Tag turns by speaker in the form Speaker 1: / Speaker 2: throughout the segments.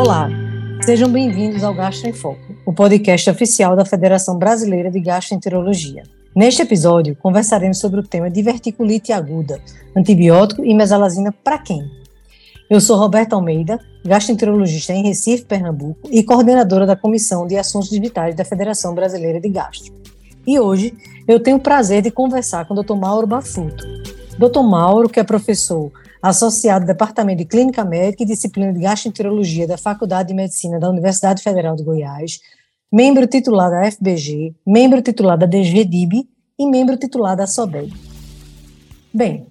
Speaker 1: Olá, sejam bem-vindos ao Gastro em Foco, o podcast oficial da Federação Brasileira de Gastroenterologia. Neste episódio, conversaremos sobre o tema diverticulite aguda, antibiótico e mesalazina para quem? Eu sou Roberta Almeida, gastroenterologista em Recife, Pernambuco e coordenadora da Comissão de Assuntos Vitais da Federação Brasileira de Gastro. E hoje eu tenho o prazer de conversar com o Dr. Mauro Bafuto. Dr. Mauro, que é professor associado do Departamento de Clínica Médica e Disciplina de Gastroenterologia da Faculdade de Medicina da Universidade Federal de Goiás, membro titular da FBG, membro titular da DGDIB e membro titular da SODEB. Bem,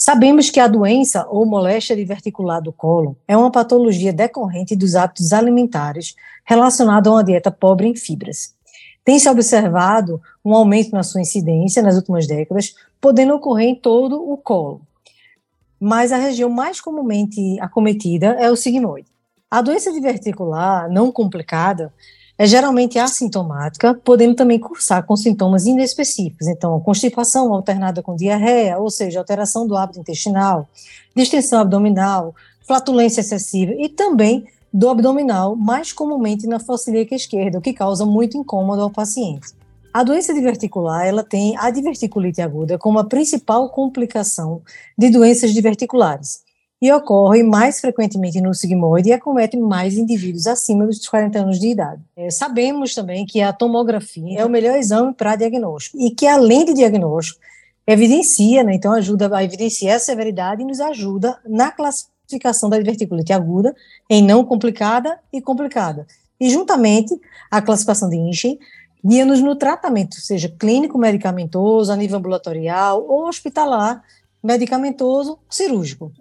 Speaker 1: Sabemos que a doença ou moléstia diverticular do colo é uma patologia decorrente dos hábitos alimentares relacionada a uma dieta pobre em fibras. Tem-se observado um aumento na sua incidência nas últimas décadas, podendo ocorrer em todo o colo. Mas a região mais comumente acometida é o sigmoide. A doença diverticular não complicada é geralmente assintomática, podendo também cursar com sintomas inespecíficos, então constipação alternada com diarreia, ou seja, alteração do hábito intestinal, distensão abdominal, flatulência excessiva e também do abdominal, mais comumente na fossa ilíaca esquerda, o que causa muito incômodo ao paciente. A doença diverticular, ela tem a diverticulite aguda como a principal complicação de doenças diverticulares e ocorre mais frequentemente no sigmoide e acomete mais indivíduos acima dos 40 anos de idade. É, sabemos também que a tomografia é o melhor exame para diagnóstico e que, além de diagnóstico, evidencia, né, então ajuda a evidenciar a severidade e nos ajuda na classificação da diverticulite aguda em não complicada e complicada. E, juntamente, a classificação de Inchen guia-nos no tratamento, seja clínico, medicamentoso, a nível ambulatorial ou hospitalar, medicamentoso, cirúrgico.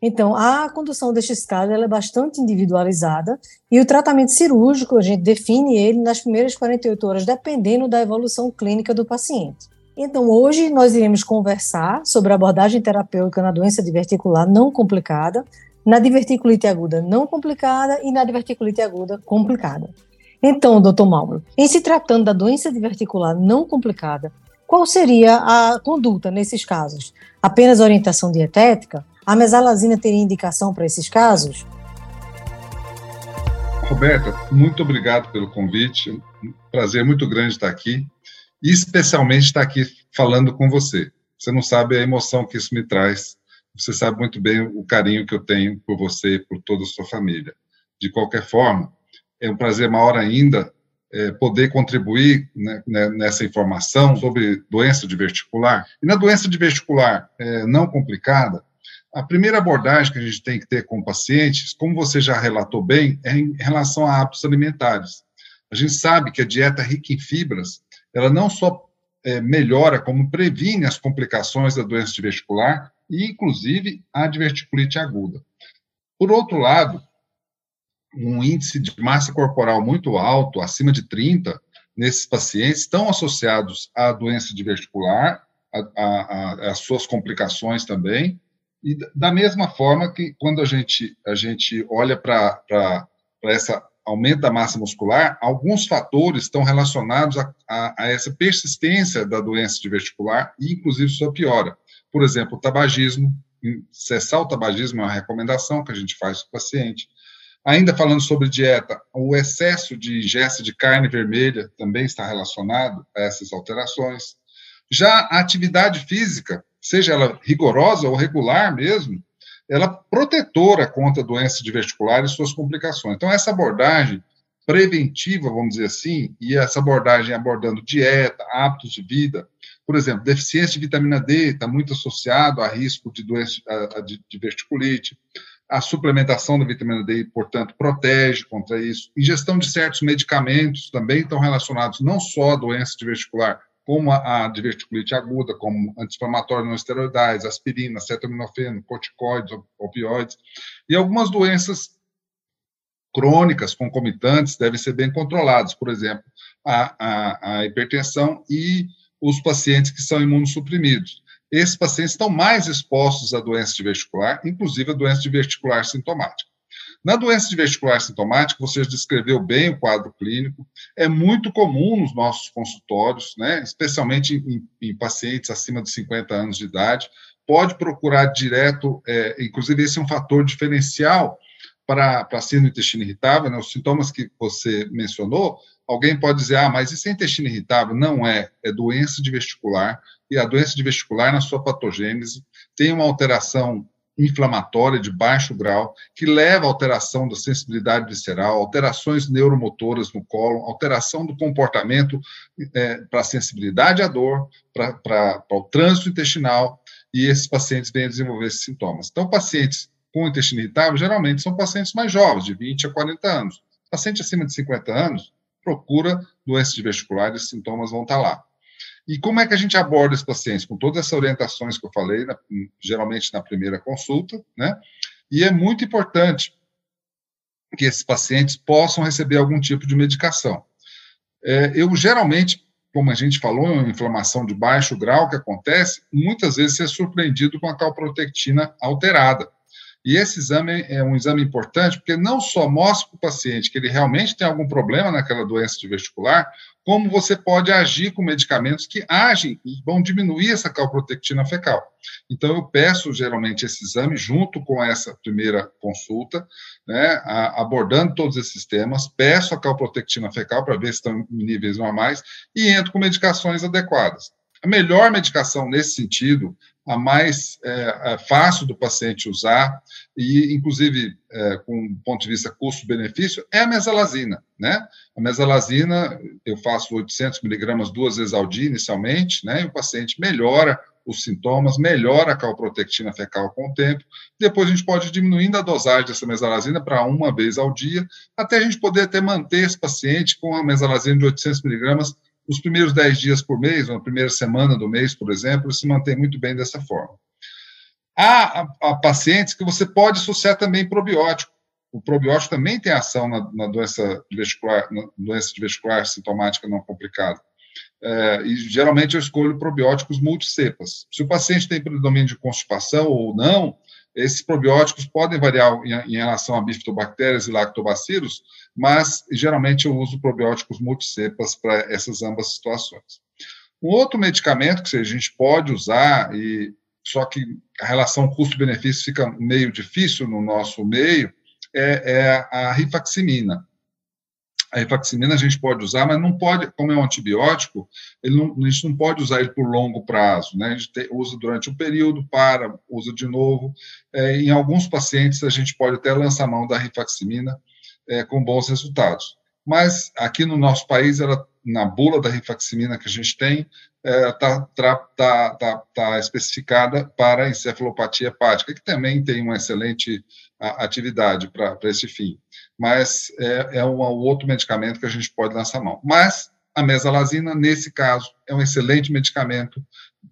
Speaker 1: Então, a condução destes casos é bastante individualizada e o tratamento cirúrgico, a gente define ele nas primeiras 48 horas, dependendo da evolução clínica do paciente. Então, hoje nós iremos conversar sobre a abordagem terapêutica na doença diverticular não complicada, na diverticulite aguda não complicada e na diverticulite aguda complicada. Então, doutor Mauro, em se tratando da doença diverticular não complicada, qual seria a conduta nesses casos? Apenas orientação dietética? A mesalazina teria indicação para esses casos?
Speaker 2: Roberta, muito obrigado pelo convite. Prazer muito grande estar aqui e especialmente estar aqui falando com você. Você não sabe a emoção que isso me traz. Você sabe muito bem o carinho que eu tenho por você e por toda a sua família. De qualquer forma, é um prazer maior ainda é, poder contribuir né, né nessa informação sobre doença diverticular. E na doença diverticular é, não complicada, a primeira abordagem que a gente tem que ter com pacientes, como você já relatou bem, é em relação a hábitos alimentares. A gente sabe que a dieta rica em fibras, ela não só é, melhora, como previne as complicações da doença diverticular e, inclusive, a diverticulite aguda. Por outro lado, um índice de massa corporal muito alto, acima de 30, nesses pacientes, estão associados à doença diverticular, às suas complicações também, e da mesma forma que quando a gente, a gente olha para essa aumento da massa muscular, alguns fatores estão relacionados a, a, a, essa persistência da doença diverticular e, inclusive, sua piora. Por exemplo, o tabagismo, cessar o tabagismo é uma recomendação que a gente faz para o paciente. Ainda falando sobre dieta, o excesso de ingesta de carne vermelha também está relacionado a essas alterações. Já a atividade física, seja ela rigorosa ou regular mesmo, ela é protetora contra doenças diverticulares e suas complicações. Então, essa abordagem preventiva, vamos dizer assim, e essa abordagem abordando dieta, hábitos de vida, por exemplo, deficiência de vitamina D está muito associado a risco de doença de diverticulite. A suplementação da vitamina D, portanto, protege contra isso. Ingestão de certos medicamentos também estão relacionados não só à doença diverticular, como a, diverticulite aguda, como anti-inflamatórios não esteroidais, aspirina, acetaminofeno, corticoides, opioides, e algumas doenças crônicas concomitantes devem ser bem controladas, por exemplo, a, a, a hipertensão e os pacientes que são imunossuprimidos. Esses pacientes estão mais expostos à doença diverticular, inclusive a doença diverticular sintomática. Na doença diverticular sintomática, você descreveu bem o quadro clínico, é muito comum nos nossos consultórios, né, especialmente em, em pacientes acima de 50 anos de idade, pode procurar direto, é, inclusive esse é um fator diferencial para síndrome do intestino irritável, né, os sintomas que você mencionou, alguém pode dizer, ah, mas isso é intestino irritável? Não é, é doença de vestibular, e a doença de vestibular, na sua patogênese, tem uma alteração inflamatória de baixo grau, que leva à alteração da sensibilidade visceral, alterações neuromotoras no colo, alteração do comportamento é, para sensibilidade à dor, para o trânsito intestinal, e esses pacientes vêm a desenvolver esses sintomas. Então, pacientes com intestino irritável, geralmente são pacientes mais jovens, de 20 a 40 anos. Paciente acima de 50 anos procura doenças vesticulares, os sintomas vão estar lá. E como é que a gente aborda esses pacientes? Com todas essas orientações que eu falei, na, geralmente na primeira consulta, né? E é muito importante que esses pacientes possam receber algum tipo de medicação. É, eu geralmente, como a gente falou, é uma inflamação de baixo grau que acontece, muitas vezes é surpreendido com a calprotectina alterada. E esse exame é um exame importante porque não só mostra para o paciente que ele realmente tem algum problema naquela doença de vestibular, como você pode agir com medicamentos que agem e vão diminuir essa calprotectina fecal. Então, eu peço geralmente esse exame junto com essa primeira consulta, né, abordando todos esses temas, peço a calprotectina fecal para ver se estão em níveis normais e entro com medicações adequadas. A melhor medicação nesse sentido a mais é, é, fácil do paciente usar, e inclusive é, com um ponto de vista custo-benefício, é a mesalazina. Né? A mesalazina, eu faço 800 miligramas duas vezes ao dia inicialmente, né? e o paciente melhora os sintomas, melhora a calprotectina fecal com o tempo. Depois a gente pode ir diminuindo a dosagem dessa mesalazina para uma vez ao dia, até a gente poder até manter esse paciente com a mesalazina de 800 miligramas os primeiros 10 dias por mês, na primeira semana do mês, por exemplo, se mantém muito bem dessa forma. Há, há, pacientes que você pode associar também probiótico. O probiótico também tem ação na, na doença vesicular, na doença vesicular sintomática não complicada. É, e geralmente eu escolho probióticos multicepas. Se o paciente tem predomínio de constipação ou não, esses probióticos podem variar em, relação a bifidobactérias e lactobacilos, mas geralmente eu uso probióticos multicepas para essas ambas situações. Um outro medicamento que a gente pode usar, e só que a relação custo-benefício fica meio difícil no nosso meio, é, é a rifaximina. A rifaximina a gente pode usar, mas não pode, como é um antibiótico, não, a gente não pode usar ele por longo prazo, né? A gente te, usa durante um período, para, usa de novo. É, em alguns pacientes, a gente pode até lançar mão da rifaximina é, com bons resultados. Mas aqui no nosso país, ela, na bula da rifaximina que a gente tem, está é, tá, tá, tá, especificada para encefalopatia hepática, que também tem uma excelente atividade para esse fim mas é, é um outro medicamento que a gente pode lançar mão. Mas a mesalazina, nesse caso, é um excelente medicamento.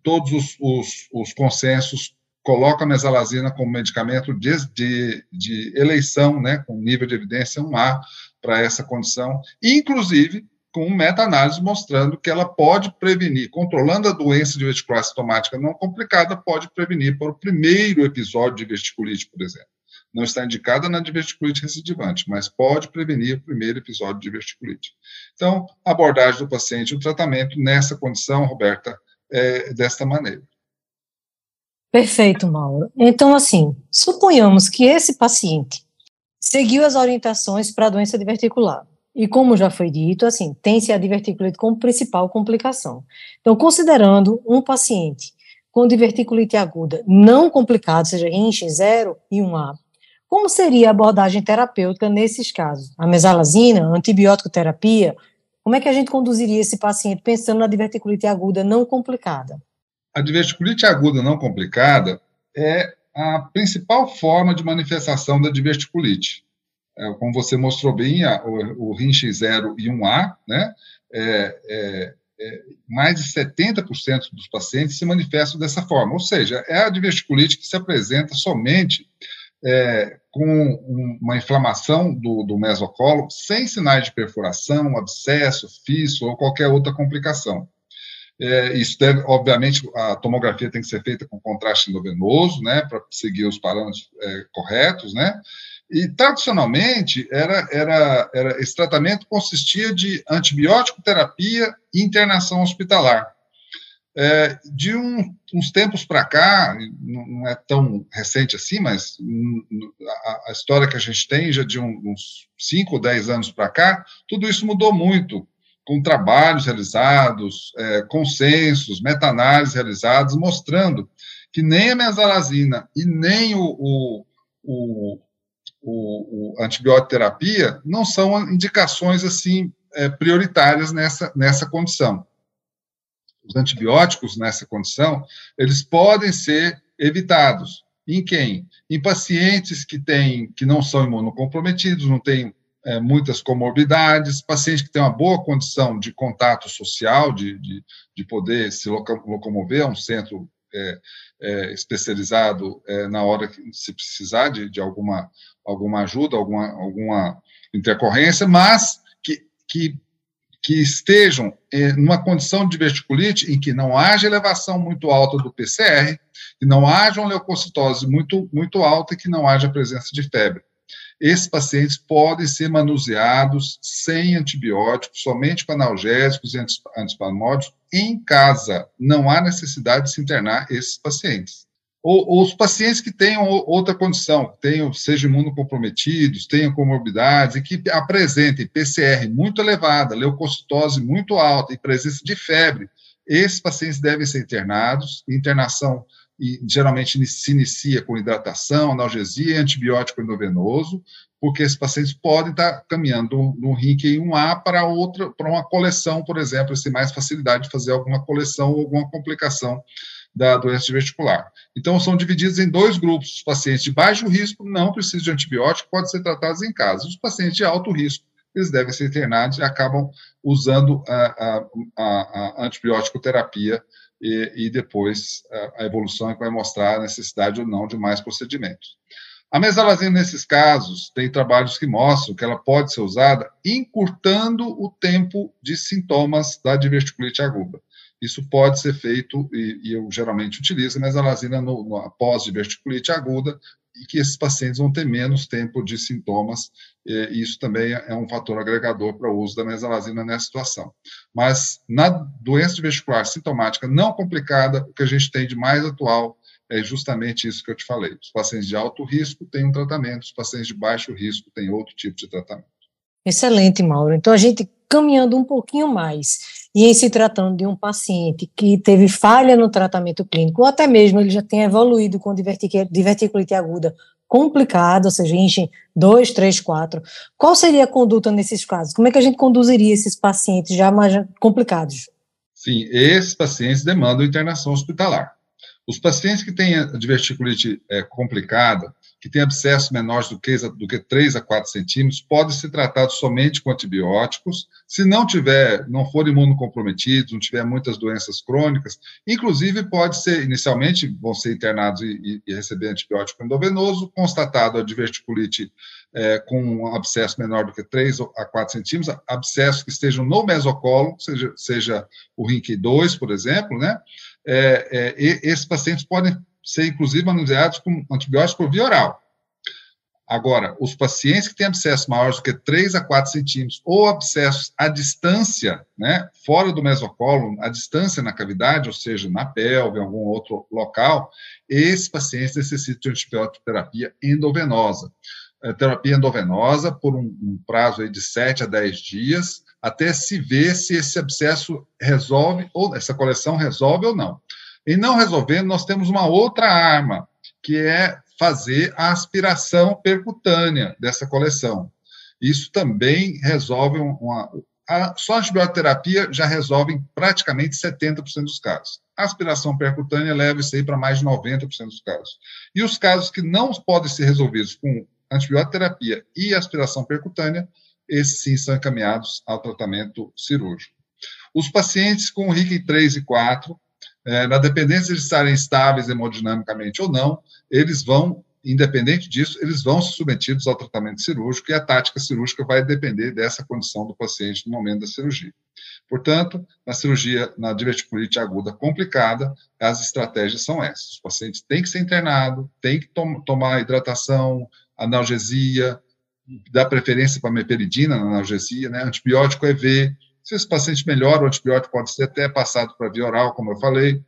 Speaker 2: Todos os, os, os consensos colocam a mesalazina como medicamento de, de, de eleição, né, com nível de evidência 1A para essa condição, inclusive com meta-análise mostrando que ela pode prevenir, controlando a doença de vestibular sintomática não complicada, pode prevenir para o primeiro episódio de vesticulite, por exemplo não está indicada na diverticulite recidivante, mas pode prevenir o primeiro episódio de diverticulite. Então, a abordagem do paciente, o tratamento nessa condição, Roberta, é desta maneira.
Speaker 1: Perfeito, Mauro. Então, assim, suponhamos que esse paciente seguiu as orientações para a doença diverticular. E como já foi dito, assim, tem-se a diverticulite como principal complicação. Então, considerando um paciente com diverticulite aguda não complicado, seja rinche 0 e 1A, como seria a abordagem terapêutica nesses casos? A mesalazina, antibiótico terapia? Como é que a gente conduziria esse paciente pensando na diverticulite aguda não complicada?
Speaker 2: A diverticulite aguda não complicada é a principal forma de manifestação da diverticulite. É, como você mostrou bem, a, o, o RINX 0 e 1A, né, é, é, é, mais de 70% dos pacientes se manifestam dessa forma, ou seja, é a diverticulite que se apresenta somente é, com uma inflamação do, do mesocolo, sem sinais de perfuração, abscesso, fístula ou qualquer outra complicação. É, isso deve, obviamente, a tomografia tem que ser feita com contraste endovenoso, né, para seguir os parâmetros é, corretos, né, e tradicionalmente era, era, era esse tratamento consistia de antibiótico terapia e internação hospitalar. É, de um, uns tempos para cá, não é tão recente assim, mas a, a, história que a gente tem já de uns 5 ou 10 anos para cá, tudo isso mudou muito, com trabalhos realizados, é, consensos, meta-análises realizados, mostrando que nem a mesalazina e nem o, o, o, o, o antibioterapia não são indicações assim é, prioritárias nessa, nessa condição os antibióticos nessa condição, eles podem ser evitados. Em quem? Em pacientes que têm, que não são imunocomprometidos, não têm é, muitas comorbidades, pacientes que têm uma boa condição de contato social, de, de, de poder se locomover a um centro é, é, especializado é, na hora que se precisar de, de alguma, alguma ajuda, alguma, alguma intercorrência, mas que, que que estejam eh, numa condição de diverticulite em que não haja elevação muito alta do PCR, que não haja uma leucocitose muito, muito alta e que não haja presença de febre. Esses pacientes podem ser manuseados sem antibióticos, somente com analgésicos e antispasmódicos em casa. Não há necessidade de se internar esses pacientes ou, os pacientes que tenham outra condição, tenham, sejam imunocomprometidos, tenham comorbidades e que apresentem PCR muito elevada, leucocitose muito alta e presença de febre, esses pacientes devem ser internados. Internação e, geralmente se inicia com hidratação, analgesia e antibiótico endovenoso, porque esses pacientes podem estar caminhando no RINC 1A para outra, para uma coleção, por exemplo, se mais facilidade de fazer alguma coleção ou alguma complicação da doença diverticular. Então, são divididos em dois grupos. Os pacientes de baixo risco não precisam de antibiótico, podem ser tratados em casa. Os pacientes de alto risco, eles devem ser internados e acabam usando a, a, a, a antibiótico terapia e, e depois a, a evolução é vai mostrar a necessidade ou não de mais procedimentos. A mesalazina, nesses casos, tem trabalhos que mostram que ela pode ser usada encurtando o tempo de sintomas da diverticulite aguda. Isso pode ser feito, e, e eu geralmente utilizo a mesalazina no, no, após diverticulite aguda, e que esses pacientes vão ter menos tempo de sintomas, e isso também é um fator agregador para o uso da mesalazina nessa situação. Mas na doença diverticular sintomática não complicada, o que a gente tem de mais atual é justamente isso que eu te falei. Os pacientes de alto risco têm um tratamento, os pacientes de baixo risco têm outro tipo de tratamento.
Speaker 1: Excelente, Mauro. Então, a gente caminhando um pouquinho mais e em se tratando de um paciente que teve falha no tratamento clínico, ou até mesmo ele já tem evoluído com diverticulite aguda complicada, ou seja, enchem 2, 3, 4, qual seria a conduta nesses casos? Como é que a gente conduziria esses pacientes já mais complicados?
Speaker 2: Sim, esses pacientes demandam internação hospitalar. Os pacientes que têm diverticulite é, complicada, que têm abscessos menores do que, do que 3 a 4 centímetros, podem ser tratados somente com antibióticos. Se não tiver, não for imunocomprometido, não tiver muitas doenças crônicas, inclusive pode ser, inicialmente, vão ser internados e, e receber antibiótico endovenoso, constatado a diverticulite é, com um abscesso menor do que 3 a 4 centímetros, abscessos que estejam no mesocolo, seja, seja o RINC2, por exemplo, né? é, é, esses pacientes podem ser, inclusive, manuseados com antibióticos por via oral. Agora, os pacientes que têm abscessos maiores do que 3 a 4 centímetros ou abscessos à distância, né, fora do mesocolo, à distância na cavidade, ou seja, na pelve, em algum outro local, esses pacientes necessitam de antibiótico terapia endovenosa. É, terapia endovenosa por um, um prazo de 7 a 10 dias, até se ver se esse abscesso resolve, ou essa coleção resolve ou não. E não resolvendo, nós temos uma outra arma, que é fazer a aspiração percutânea dessa coleção. Isso também resolve uma. A, só a antibioterapia já resolve praticamente 70% dos casos. A aspiração percutânea leva isso aí para mais de 90% dos casos. E os casos que não podem ser resolvidos com antibioterapia e aspiração percutânea, esses sim são encaminhados ao tratamento cirúrgico. Os pacientes com RIC 3 e 4, é, na dependência de estarem estáveis hemodinamicamente ou não, eles vão, independente disso, eles vão ser submetidos ao tratamento cirúrgico e a tática cirúrgica vai depender dessa condição do paciente no momento da cirurgia. Portanto, na cirurgia, na diverticulite aguda complicada, as estratégias são essas. Os pacientes têm que ser internados, têm que tom tomar hidratação, analgesia, dá preferência para meperidina na analgesia, né? Antibiótico EV, Se esse paciente melhora, o antibiótico pode ser até passado para via oral, como eu falei.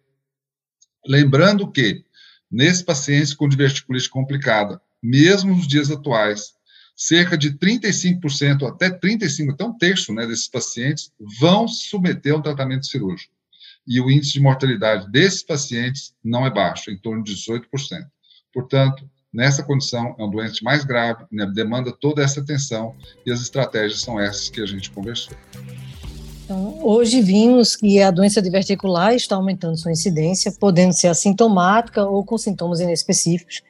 Speaker 2: Lembrando que, nesses pacientes com diverticulite complicada, mesmo nos dias atuais, cerca de 35% até 35%, até um terço né, desses pacientes vão se submeter a um tratamento cirúrgico. E o índice de mortalidade desses pacientes não é baixo, em torno de 18%. Portanto, nessa condição, é um doente mais grave, né, demanda toda essa atenção, e as estratégias são essas que a gente conversou.
Speaker 1: Então, hoje vimos que a doença diverticular está aumentando sua incidência, podendo ser assintomática ou com sintomas inespecíficos,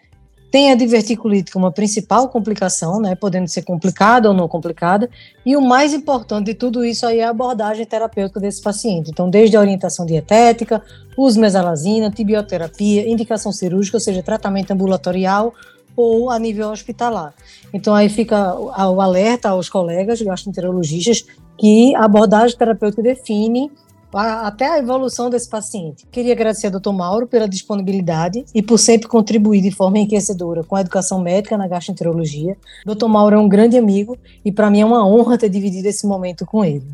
Speaker 1: tem a diverticulite como a principal complicação, né, podendo ser complicada ou não complicada, e o mais importante de tudo isso aí é a abordagem terapêutica desse paciente. Então, desde a orientação dietética, uso mesalazina, antibioterapia, indicação cirúrgica, ou seja, tratamento ambulatorial ou a nível hospitalar. Então, aí fica o alerta aos colegas gastroenterologistas que a abordagem terapêutica define até a evolução desse paciente. Queria agradecer ao Dr. Mauro pela disponibilidade e por sempre contribuir de forma enriquecedora com a educação médica na gastroenterologia. Dr. Mauro é um grande amigo e para mim é uma honra ter dividido esse momento com ele.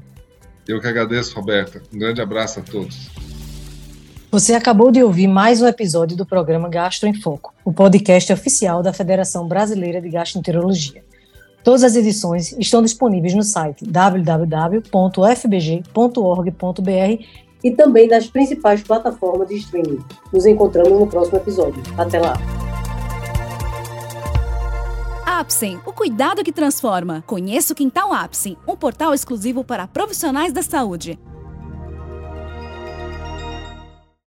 Speaker 2: Eu que agradeço, Roberta. Um grande abraço a todos.
Speaker 1: Você acabou de ouvir mais um episódio do programa Gastro em Foco, o podcast oficial da Federação Brasileira de Gastroenterologia. Todas as edições estão disponíveis no site www.fbg.org.br e também nas principais plataformas de streaming. Nos encontramos no próximo episódio. Até lá!
Speaker 3: Apsen, o cuidado que transforma. Conheça o Quintal Apsen, um portal exclusivo para profissionais da saúde.